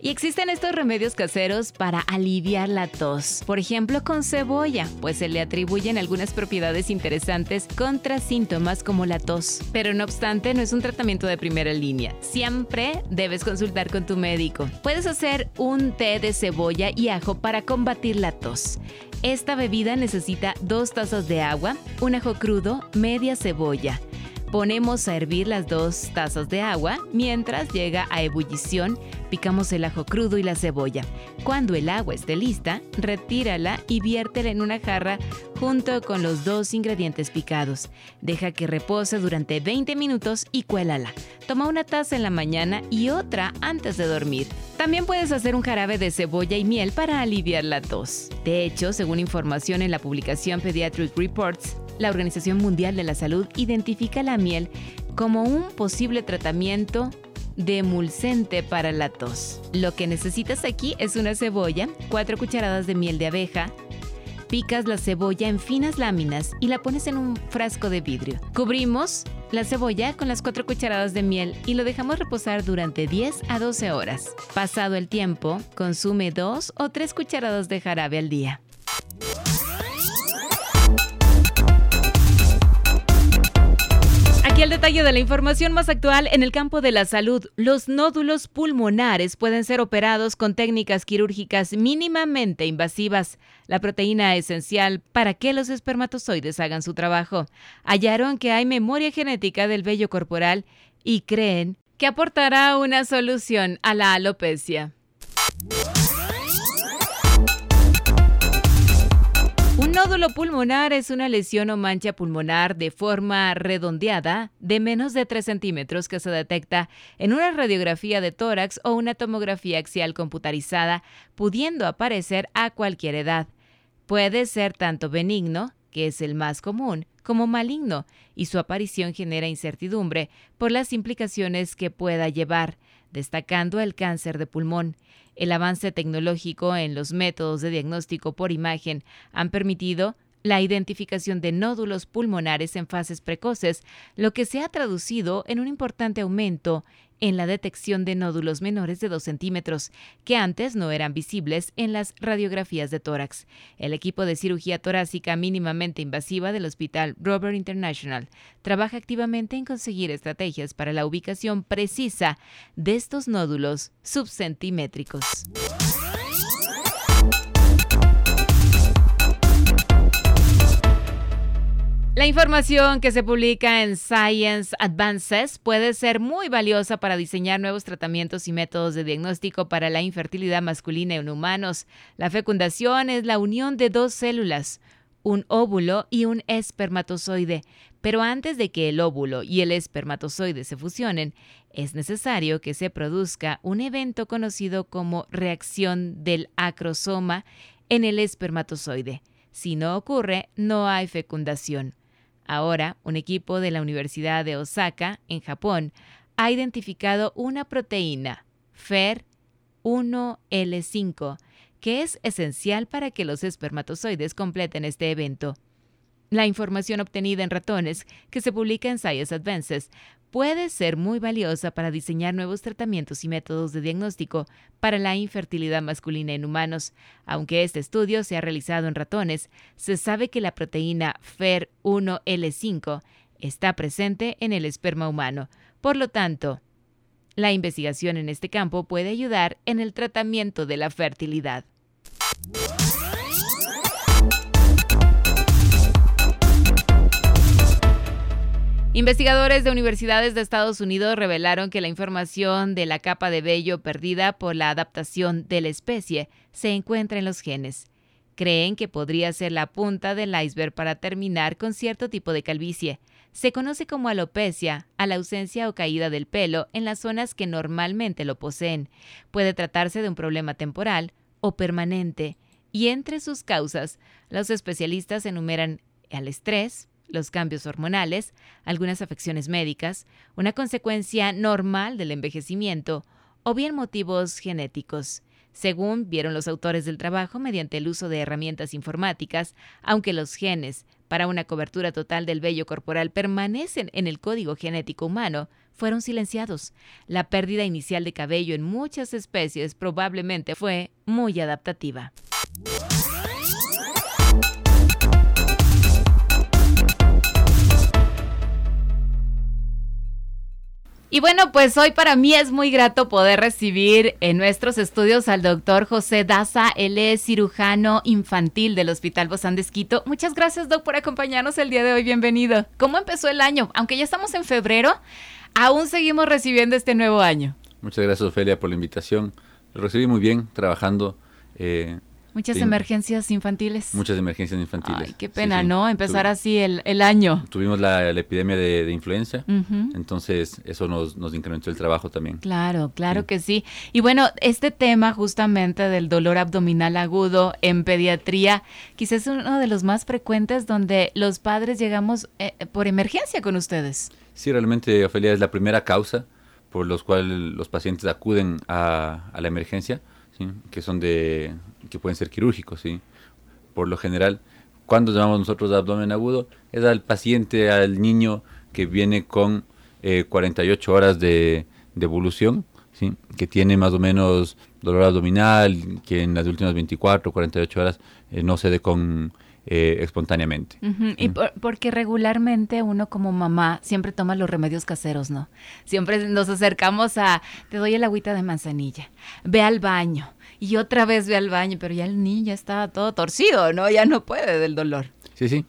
Y existen estos remedios caseros para aliviar la tos. Por ejemplo, con cebolla, pues se le atribuyen algunas propiedades interesantes contra síntomas como la tos. Pero no obstante, no es un tratamiento de primera línea. Siempre debes consultar con tu médico. Puedes hacer un té de cebolla y ajo para combatir la tos. Esta bebida necesita dos tazas de agua, un ajo crudo, media cebolla. Ponemos a hervir las dos tazas de agua. Mientras llega a ebullición, picamos el ajo crudo y la cebolla. Cuando el agua esté lista, retírala y viértela en una jarra junto con los dos ingredientes picados. Deja que repose durante 20 minutos y cuélala. Toma una taza en la mañana y otra antes de dormir. También puedes hacer un jarabe de cebolla y miel para aliviar la tos. De hecho, según información en la publicación Pediatric Reports, la Organización Mundial de la Salud identifica la miel como un posible tratamiento de para la tos. Lo que necesitas aquí es una cebolla, 4 cucharadas de miel de abeja, picas la cebolla en finas láminas y la pones en un frasco de vidrio. Cubrimos la cebolla con las 4 cucharadas de miel y lo dejamos reposar durante 10 a 12 horas. Pasado el tiempo, consume 2 o 3 cucharadas de jarabe al día. Y el detalle de la información más actual en el campo de la salud. Los nódulos pulmonares pueden ser operados con técnicas quirúrgicas mínimamente invasivas. La proteína esencial para que los espermatozoides hagan su trabajo. Hallaron que hay memoria genética del vello corporal y creen que aportará una solución a la alopecia. Nódulo pulmonar es una lesión o mancha pulmonar de forma redondeada de menos de 3 centímetros que se detecta en una radiografía de tórax o una tomografía axial computarizada, pudiendo aparecer a cualquier edad. Puede ser tanto benigno, que es el más común, como maligno, y su aparición genera incertidumbre por las implicaciones que pueda llevar, destacando el cáncer de pulmón. El avance tecnológico en los métodos de diagnóstico por imagen han permitido la identificación de nódulos pulmonares en fases precoces, lo que se ha traducido en un importante aumento en la detección de nódulos menores de 2 centímetros, que antes no eran visibles en las radiografías de tórax. El equipo de cirugía torácica mínimamente invasiva del Hospital Robert International trabaja activamente en conseguir estrategias para la ubicación precisa de estos nódulos subcentimétricos. La información que se publica en Science Advances puede ser muy valiosa para diseñar nuevos tratamientos y métodos de diagnóstico para la infertilidad masculina en humanos. La fecundación es la unión de dos células, un óvulo y un espermatozoide. Pero antes de que el óvulo y el espermatozoide se fusionen, es necesario que se produzca un evento conocido como reacción del acrosoma en el espermatozoide. Si no ocurre, no hay fecundación. Ahora, un equipo de la Universidad de Osaka, en Japón, ha identificado una proteína, FER1L5, que es esencial para que los espermatozoides completen este evento. La información obtenida en ratones, que se publica en Science Advances, puede ser muy valiosa para diseñar nuevos tratamientos y métodos de diagnóstico para la infertilidad masculina en humanos. Aunque este estudio se ha realizado en ratones, se sabe que la proteína FER1L5 está presente en el esperma humano. Por lo tanto, la investigación en este campo puede ayudar en el tratamiento de la fertilidad. Investigadores de universidades de Estados Unidos revelaron que la información de la capa de vello perdida por la adaptación de la especie se encuentra en los genes. Creen que podría ser la punta del iceberg para terminar con cierto tipo de calvicie. Se conoce como alopecia a la ausencia o caída del pelo en las zonas que normalmente lo poseen. Puede tratarse de un problema temporal o permanente Y entre sus causas, los especialistas enumeran el estrés, los cambios hormonales, algunas afecciones médicas, una consecuencia normal del envejecimiento o bien motivos genéticos. Según vieron los autores del trabajo mediante el uso de herramientas informáticas, aunque los genes para una cobertura total del vello corporal permanecen en el código genético humano, fueron silenciados. La pérdida inicial de cabello en muchas especies probablemente fue muy adaptativa. Y bueno, pues hoy para mí es muy grato poder recibir en nuestros estudios al doctor José Daza. Él es cirujano infantil del Hospital Bozán de. Muchas gracias, doc, por acompañarnos el día de hoy. Bienvenido. ¿Cómo empezó el año? Aunque ya estamos en febrero, aún seguimos recibiendo este nuevo año. Muchas gracias, Ofelia, por la invitación. Lo recibí muy bien, trabajando eh, Muchas emergencias infantiles. Muchas emergencias infantiles. Ay, qué pena, ¿no? Empezar así el, el, año. Tuvimos la, epidemia de, influenza, entonces eso nos, nos, incrementó el trabajo también. Claro, claro que sí. Y bueno, este tema justamente del dolor abdominal agudo en pediatría, quizás es uno de los más frecuentes donde los padres llegamos eh, por emergencia con ustedes. Sí, realmente, Ofelia, es la primera causa por los cuales los pacientes acuden a, a la emergencia que son de que pueden ser quirúrgicos, ¿sí? Por lo general, cuando llamamos nosotros abdomen agudo, es al paciente, al niño que viene con 48 eh, horas de, evolución, ¿sí? que tiene más o menos dolor abdominal, que en las últimas 24 o 48 horas eh, no cede con eh, espontáneamente. Y porque regularmente uno como mamá siempre toma los remedios caseros, ¿no? Siempre nos acercamos a, te doy el agüita de manzanilla, ve al baño y otra vez ve al baño, pero ya el niño ya está todo torcido, ¿no? Ya no puede del dolor. Sí, sí.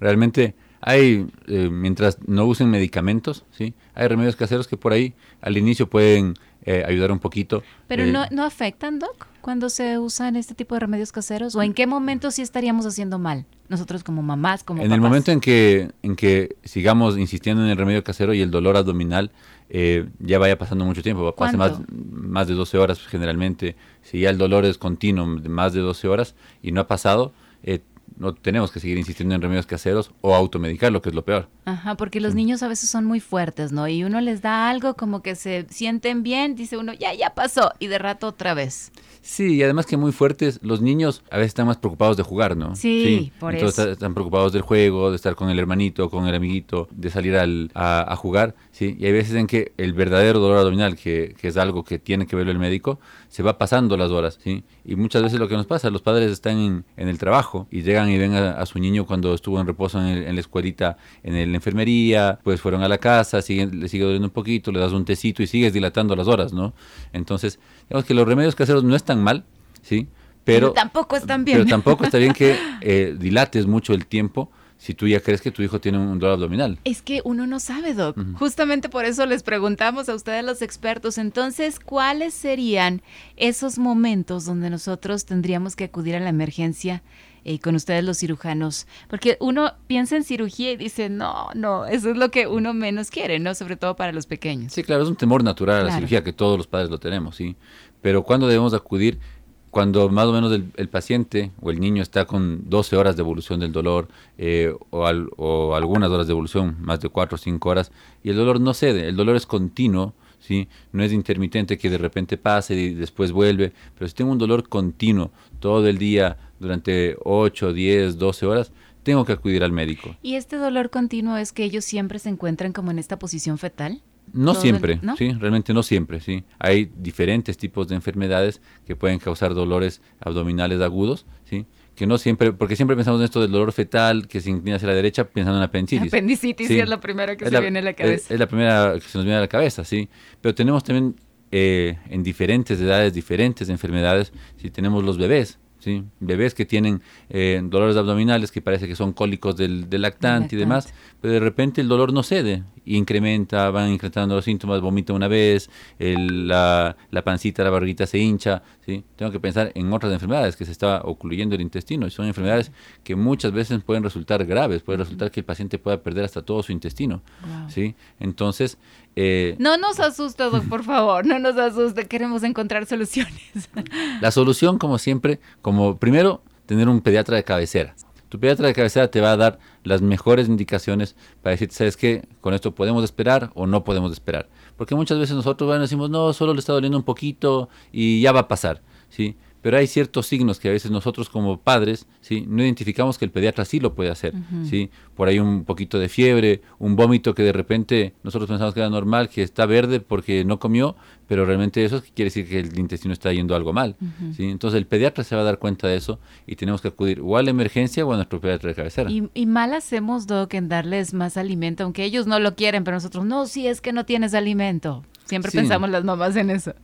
Realmente hay, eh, mientras no usen medicamentos, ¿sí? Hay remedios caseros que por ahí al inicio pueden eh, ayudar un poquito. Pero no, no afectan, Doc cuando se usan este tipo de remedios caseros? ¿O en qué momento sí estaríamos haciendo mal? Nosotros como mamás, como En el momento en que, en que sigamos insistiendo en el remedio casero y el dolor abdominal eh, ya vaya pasando mucho tiempo, pasa más, más de 12 horas generalmente. Si ya el dolor es continuo, más de 12 horas y no ha pasado, eh, no tenemos que seguir insistiendo en remedios caseros o automedicar, lo que es lo peor. Ajá, porque los mm. niños a veces son muy fuertes, ¿no? Y uno les da algo como que se sienten bien, dice uno, ya, ya pasó, y de rato otra vez. Sí, y además que muy fuertes, los niños a veces están más preocupados de jugar, ¿no? Sí, por Entonces están preocupados del juego, de estar con el hermanito, con el amiguito, de salir al, a, jugar, ¿sí? Y hay veces en que el verdadero dolor abdominal, que, que, es algo que tiene que verlo el médico, se va pasando las horas, ¿sí? Y muchas veces lo que nos pasa, los padres están en, en el trabajo y llegan y ven a, su niño cuando estuvo en reposo en, la escuelita, en la enfermería, pues fueron a la casa, siguen, le sigue doliendo un poquito, le das un tecito y sigues dilatando las horas, ¿no? Entonces, digamos que los remedios caseros no están mal, ¿sí? Pero, tampoco están bien. Pero tampoco está bien que eh, dilates mucho el tiempo si tú ya crees que tu hijo tiene un dolor abdominal. Es que uno no sabe, Doc. Justamente por eso les preguntamos a ustedes los expertos. Entonces, ¿cuáles serían esos momentos donde nosotros tendríamos que acudir a la emergencia eh, con ustedes los cirujanos? Porque uno piensa en cirugía y dice, no, no, eso es lo que uno menos quiere, ¿no? Sobre todo para los pequeños. Sí, claro, es un temor natural a la cirugía que todos los padres lo tenemos, ¿sí? Pero ¿cuándo debemos acudir? Cuando más o menos el, paciente o el niño está con 12 horas de evolución del dolor eh, o, algunas horas de evolución, más de 4 o 5 horas, y el dolor no cede, el dolor es continuo, ¿sí? no es intermitente que de repente pase y después vuelve, pero si tengo un dolor continuo todo el día durante 8, 10, 12 horas, tengo que acudir al médico. ¿Y este dolor continuo es que ellos siempre se encuentran como en esta posición fetal? No siempre, sí, realmente no siempre, sí. Hay diferentes tipos de enfermedades que pueden causar dolores abdominales agudos, sí, que no siempre, porque siempre pensamos en esto del dolor fetal que se inclina hacia la derecha pensando en apendicitis. Apendicitis sí, es la primera que se viene a la cabeza. Es, la primera que se nos viene a la cabeza, sí. Pero tenemos también eh, en diferentes edades, diferentes enfermedades, si tenemos los bebés, ¿sí? bebés que tienen eh, dolores abdominales que parece que son cólicos del, lactante y demás, pero de repente el dolor no cede, incrementa, van incrementando los síntomas, vomita una vez, la, la, pancita, la barriguita se hincha, ¿sí? tengo que pensar en otras enfermedades que se está ocluyendo el intestino, y son enfermedades que muchas veces pueden resultar graves, puede resultar que el paciente pueda perder hasta todo su intestino. ¿sí? Entonces, eh, No nos asuste, Doc, por favor, no nos asuste, queremos encontrar soluciones. La solución, como siempre, como primero, tener un pediatra de cabecera. Tu pediatra de cabecera te va a dar las mejores indicaciones para decirte, ¿sabes qué? Con esto podemos esperar o no podemos esperar. Porque muchas veces nosotros bueno, decimos, no, solo le está doliendo un poquito y ya va a pasar, ¿sí? Pero hay ciertos signos que a veces nosotros como padres, ¿sí? No identificamos que el pediatra sí lo puede hacer, ¿sí? Por ahí un poquito de fiebre, un vómito que de repente nosotros pensamos que era normal, que está verde porque no comió, pero realmente eso quiere decir que el intestino está yendo algo mal, ¿sí? Entonces el pediatra se va a dar cuenta de eso y tenemos que acudir o a la emergencia o a nuestro pediatra de cabecera. Y, y mal hacemos, Doc, en darles más alimento, aunque ellos no lo quieren, pero nosotros, no, si es que no tienes alimento. Siempre Sí. pensamos las mamás en eso.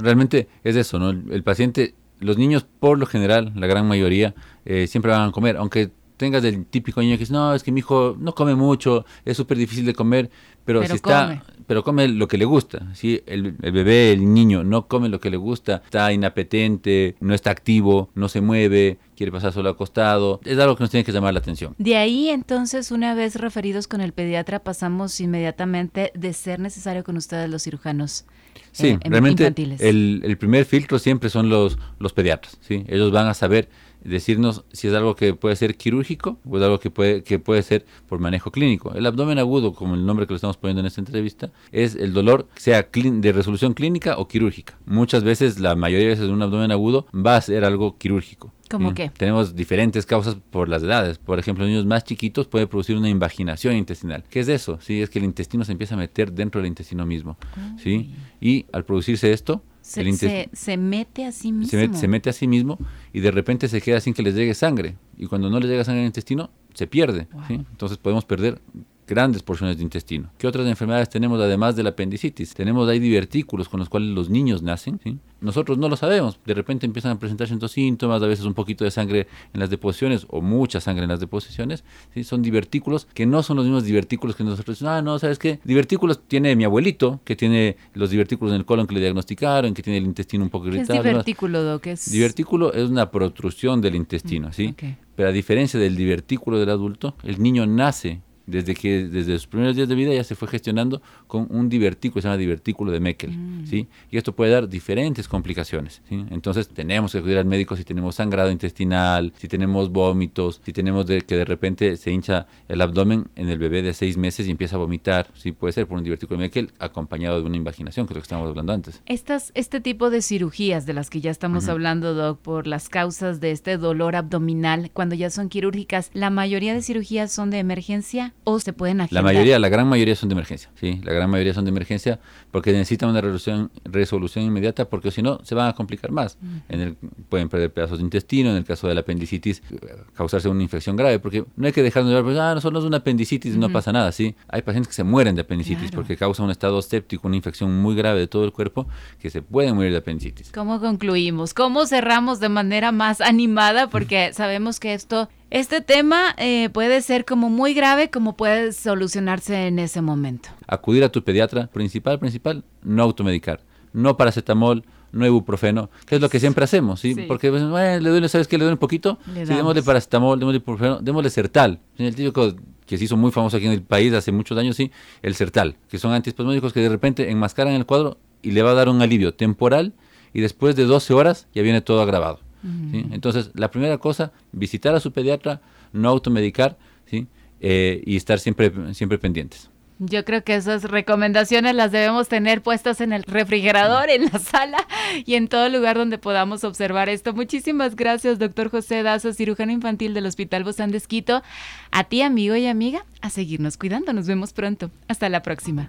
Realmente es eso, ¿no? El, el paciente, los niños por lo general, la gran mayoría, eh, siempre van a comer, aunque tengas el típico niño que dice, no, es que mi hijo no come mucho, es súper difícil de comer, pero, Pero si está, come. pero come lo que le gusta, ¿sí? El, el bebé, el niño no come lo que le gusta, está inapetente, no está activo, no se mueve, quiere pasar solo acostado, es algo que nos tiene que llamar la atención. De ahí, entonces, una vez referidos con el pediatra, pasamos inmediatamente de ser necesario con ustedes los cirujanos Sí, eh, realmente infantiles. el, el primer filtro siempre son los, los pediatras, ¿sí? Ellos van a saber decirnos si es algo que puede ser quirúrgico o es algo que puede, que puede ser por manejo clínico. El abdomen agudo, como el nombre que le estamos poniendo en esta entrevista, es el dolor sea de resolución clínica o quirúrgica. Muchas veces, la mayoría de veces un abdomen agudo va a ser algo quirúrgico. ¿Cómo ¿sí? qué? Tenemos diferentes causas por las edades. Por ejemplo, en niños más chiquitos puede producir una invaginación intestinal. ¿Qué es eso? Sí, es que el intestino se empieza a meter dentro del intestino mismo. ¿sí? Y al producirse esto, se, se- se mete a sí mismo. se mete, se mete a sí mismo y de repente se queda sin que les llegue sangre. Y cuando no les llega sangre al intestino, se pierde. ¿sí? Entonces podemos perder grandes porciones de intestino. ¿Qué otras enfermedades tenemos además del apendicitis? Tenemos ahí divertículos con los cuales los niños nacen. ¿sí? Nosotros no lo sabemos. De repente empiezan a presentar ciertos síntomas, a veces un poquito de sangre en las deposiciones o mucha sangre en las deposiciones. ¿sí? Son divertículos que no son los mismos divertículos que nosotros. Ah, no, ¿sabes qué? Divertículos tiene mi abuelito, que tiene los divertículos en el colon que le diagnosticaron, que tiene el intestino un poco ¿Qué es irritado. divertículo, Doc? Es... Divertículo es una protrusión del intestino, ¿sí? ok. Pero a diferencia del divertículo del adulto, el niño nace desde que desde sus primeros días de vida ya se fue gestionando con un divertículo, se llama divertículo de Meckel, ¿sí? Y esto puede dar diferentes complicaciones, ¿sí? Entonces tenemos que acudir al médico si tenemos sangrado intestinal, si tenemos vómitos, si tenemos de, que de repente se hincha el abdomen en el bebé de seis meses y empieza a vomitar, sí puede ser por un divertículo de Meckel acompañado de una invaginación, que es lo que estábamos hablando antes. Estas, este tipo de cirugías de las que ya estamos hablando, Doc, por las causas de este dolor abdominal, cuando ya son quirúrgicas, ¿la mayoría de cirugías son de emergencia o se pueden La agendar? mayoría, la gran mayoría son de emergencia, sí, la gran mayoría son de emergencia porque necesitan una resolución, resolución inmediata porque si no se van a complicar más. En el, pueden perder pedazos de intestino, en el caso de la apendicitis causarse una infección grave porque no hay que dejarnos de ver, pues, ah, no solo es una apendicitis, no pasa nada, sí. Hay pacientes que se mueren de apendicitis Claro. porque causa un estado séptico, una infección muy grave de todo el cuerpo que se pueden morir de apendicitis. ¿Cómo concluimos? ¿Cómo cerramos de manera más animada? Porque sabemos que esto, este tema eh, puede ser como muy grave, como puede solucionarse en ese momento. acudir a tu pediatra, principal, principal, no automedicar, no paracetamol, no ibuprofeno, que es lo que siempre hacemos, ¿sí? Sí. Porque pues, bueno, le duele, ¿sabes qué? Le duele un poquito, Le sí, démosle paracetamol, démosle ibuprofeno, démosle Sertal, el típico que se hizo muy famoso aquí en el país hace muchos años, sí, el Sertal, que son antiespasmódicos que de repente enmascaran el cuadro y le va a dar un alivio temporal y después de 12 horas ya viene todo agravado. ¿Sí? Entonces, la primera cosa, visitar a su pediatra, no automedicar, ¿sí? Eh, y estar siempre, siempre pendientes. Yo creo que esas recomendaciones las debemos tener puestas en el refrigerador, en la sala y en todo lugar donde podamos observar esto. Muchísimas gracias, doctor José Dazo, cirujano infantil del Hospital Bozán de Esquito. A ti, amigo y amiga, a seguirnos cuidando. Nos vemos pronto. Hasta la próxima.